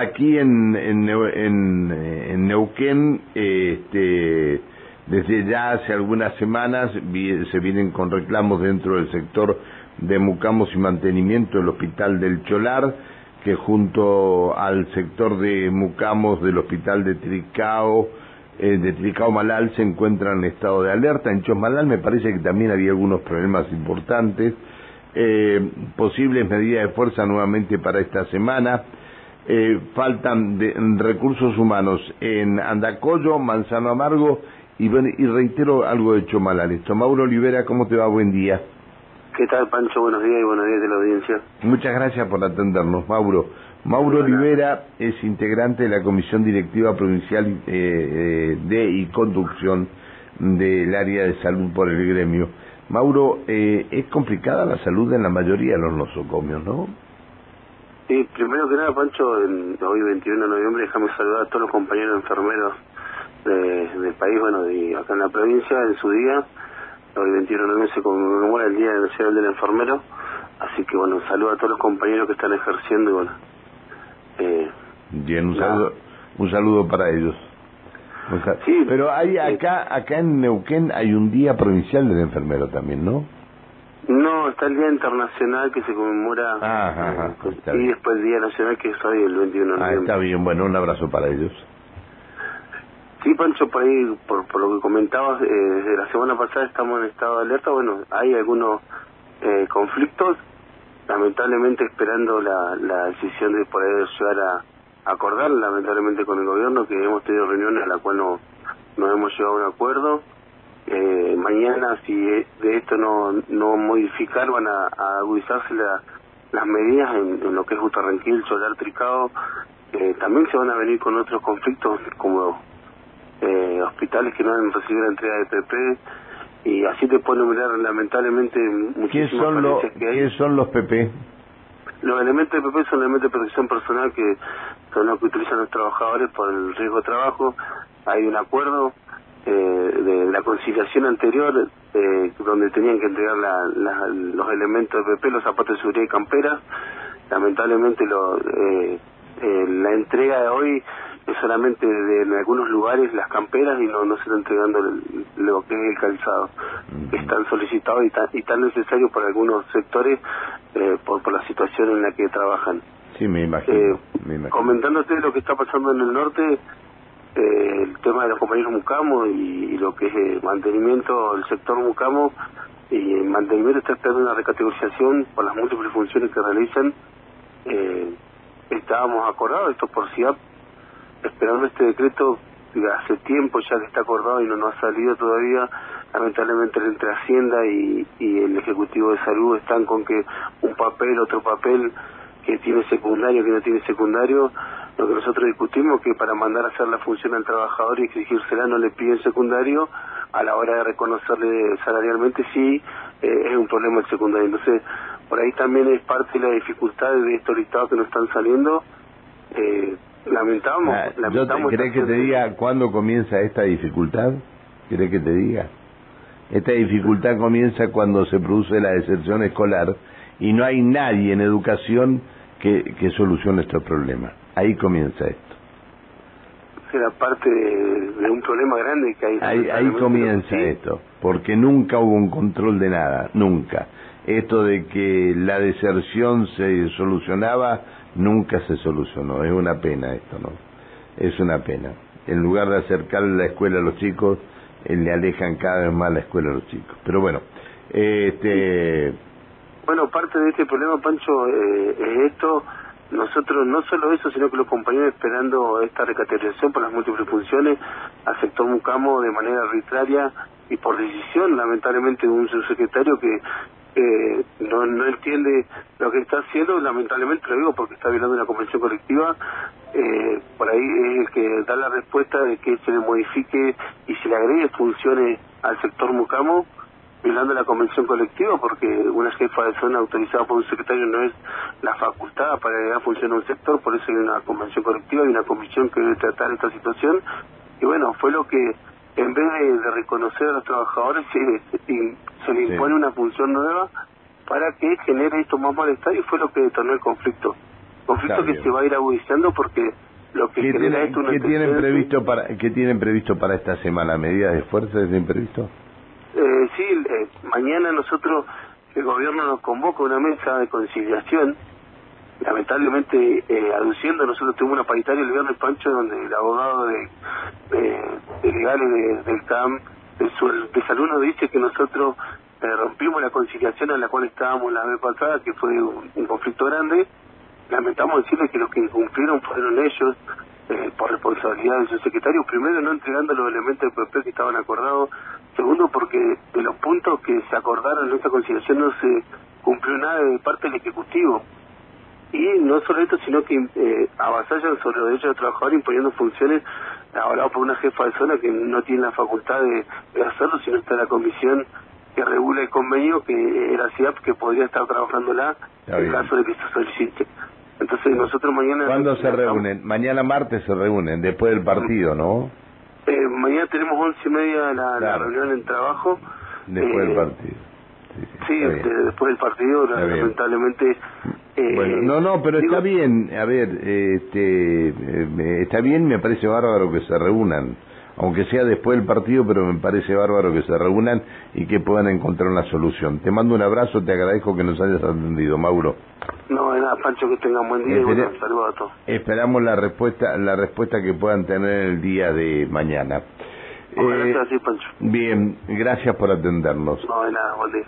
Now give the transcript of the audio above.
aquí en, en, en, Neuquén, este, desde ya hace algunas semanas se vienen con reclamos dentro del sector de mucamos y mantenimiento del Hospital del Cholar, que junto al sector de mucamos del Hospital de Tricao, eh, de Tricao Malal se encuentran en estado de alerta. En Chosmalal me parece que también había algunos problemas importantes. Eh, posibles medidas de fuerza nuevamente para esta semana. Eh, faltan de, recursos humanos en Andacollo, Manzano Amargo y, y reitero algo de Chomalal. Esto, Mauro Olivera, ¿cómo te va? Buen día. ¿Qué tal, Pancho? Buenos días y buenos días de la audiencia. Muchas gracias por atendernos, Mauro. Mauro Olivera es integrante de la Comisión Directiva Provincial eh, eh, de y Conducción del área de salud por el gremio. Mauro, eh, es complicada la salud en la mayoría de los nosocomios, ¿no? Sí, primero que nada, Pancho, en, hoy 21 de noviembre, déjame saludar a todos los compañeros enfermeros del país, bueno, y acá en la provincia, en su día. Hoy 21 de noviembre se conmemora el Día Nacional del Enfermero, así que bueno, saludo a todos los compañeros que están ejerciendo y bueno, eh, Bien, un saludo, un saludo para ellos. sí, pero hay acá, acá en Neuquén hay un día provincial del enfermero también, ¿no? No, está el Día Internacional que se conmemora ajá, eh, y después el Día Nacional que es hoy el 21 de noviembre. Ah, está bien, bueno, un abrazo para ellos. Sí, Pancho, por ahí, por, por lo que comentabas, eh, desde la semana pasada estamos en estado de alerta. Bueno, hay algunos eh, conflictos lamentablemente esperando la, la decisión de poder llegar a acordar, lamentablemente con el gobierno, que hemos tenido reuniones a la cual no, no hemos llegado a un acuerdo. Eh, mañana, si de esto no, no modificar, van a, agudizarse las medidas en, lo que es Butarranquil, Solar, Tricado. Eh, también se van a venir con otros conflictos como eh, hospitales que no han recibido la entrega de PP, y así te puedo enumerar lamentablemente muchísimas son, que hay. ¿Qué son los PP? Los elementos de PP son elementos de protección personal que son los que utilizan los trabajadores por el riesgo de trabajo. Hay un acuerdo eh, de la conciliación anterior eh, donde tenían que entregar los elementos de PP, los zapatos de seguridad y camperas. Lamentablemente lo, eh, la entrega de hoy solamente de, en algunos lugares las camperas y no, no se está entregando lo que es el calzado, es tan solicitado y tan, y tan necesario para algunos sectores eh, por, por la situación en la que trabajan. Sí, me imagino, eh, Comentándote lo que está pasando en el norte, eh, el tema de los compañeros Mucamo y, lo que es el mantenimiento del sector Mucamo, y el mantenimiento está esperando una recategorización por las múltiples funciones que realizan. Eh, estábamos acordados, esto por CIAP, esperando este decreto hace tiempo ya que está acordado y no nos ha salido todavía lamentablemente entre Hacienda y el Ejecutivo de Salud están con que un papel, otro papel que tiene secundario, que no tiene secundario, lo que nosotros discutimos que para mandar a hacer la función al trabajador y exigírsela no le piden secundario, a la hora de reconocerle salarialmente sí eh, es un problema el secundario. Entonces, por ahí también es parte de la dificultad de estos listados que nos están saliendo. Eh, Lamentamos, ah, lamentamos. ¿Crees que te diga cuándo comienza esta dificultad? ¿Crees que te diga? Esta dificultad comienza cuando se produce la deserción escolar y no hay nadie en educación que, que solucione estos problemas. Ahí comienza esto. Será parte de, un problema grande que hay. Ahí, ahí comienza esto, porque nunca hubo un control de nada, nunca. Esto de que la deserción se solucionaba nunca se solucionó. Es una pena esto, ¿no? Es una pena. En lugar de acercarle la escuela a los chicos, eh, le alejan cada vez más la escuela a los chicos. Pero bueno, este... Bueno, parte de este problema, Pancho, eh, es esto. Nosotros, no solo eso, sino que los compañeros esperando esta recategorización por las múltiples funciones, aceptó Mucamo de manera arbitraria y por decisión, lamentablemente, de un subsecretario que eh, no, no entiende lo que está haciendo, lamentablemente lo digo porque está violando una convención colectiva, eh, por ahí es el que da la respuesta de que se le modifique y se le agregue funciones al sector Mucamo, violando la convención colectiva, porque una jefa de zona autorizada por un secretario no es la facultad para agregar funciones a un sector, por eso hay una convención colectiva y una comisión que debe tratar esta situación, y bueno, fue lo que en vez de, reconocer a los trabajadores, se, se, le impone una función nueva para que genere esto más malestar y fue lo que detonó el conflicto. conflicto que se va a ir agudizando porque lo que ¿Qué, genera tienen, esto una ¿qué tienen previsto para qué tienen previsto para esta semana? ¿Medidas de fuerza tienen previsto? Eh, mañana nosotros, el gobierno nos convoca a una mesa de conciliación, lamentablemente eh, aduciendo, nosotros tuvimos una paritaria el viernes Pancho donde el abogado de, de- de legales de- del CAM, de su de dice que nosotros eh, rompimos la conciliación en la cual estábamos la vez pasada, que fue un, un conflicto grande, lamentamos decirles que los que incumplieron fueron ellos, eh, por responsabilidad de su secretario, primero no entregando los elementos del PP que estaban acordados, segundo porque de los puntos que se acordaron en esta conciliación no se cumplió nada de parte del Ejecutivo. Y no solo esto, sino que eh, avasallan sobre los derechos del trabajador imponiendo funciones ahora por una jefa de zona que no tiene la facultad de, de hacerlo, sino está la comisión que regula el convenio, que era CIAP, que podría estar trabajándola en caso de que se solicite. Entonces nosotros mañana... ¿Cuándo se reúnen? Mañana martes se reúnen, después del partido, ¿no? Eh, mañana tenemos once y media la, reunión en trabajo. Después del Eh, partido. Sí, de- después del partido, Está lamentablemente... eh, Bueno, no, no, pero digo- está bien, a ver, este, eh, está bien, me parece bárbaro que se reúnan, aunque sea después del partido, pero me parece bárbaro que se reúnan y que puedan encontrar una solución. Te mando un abrazo, te agradezco que nos hayas atendido, Mauro. No, nada, Pancho, que tengan buen día y bueno, saludos a todos. Esperamos la respuesta, la respuesta que puedan tener el día de mañana. Ojalá Eh, sea así, Pancho. bien, gracias por atendernos. No, de nada, buen día.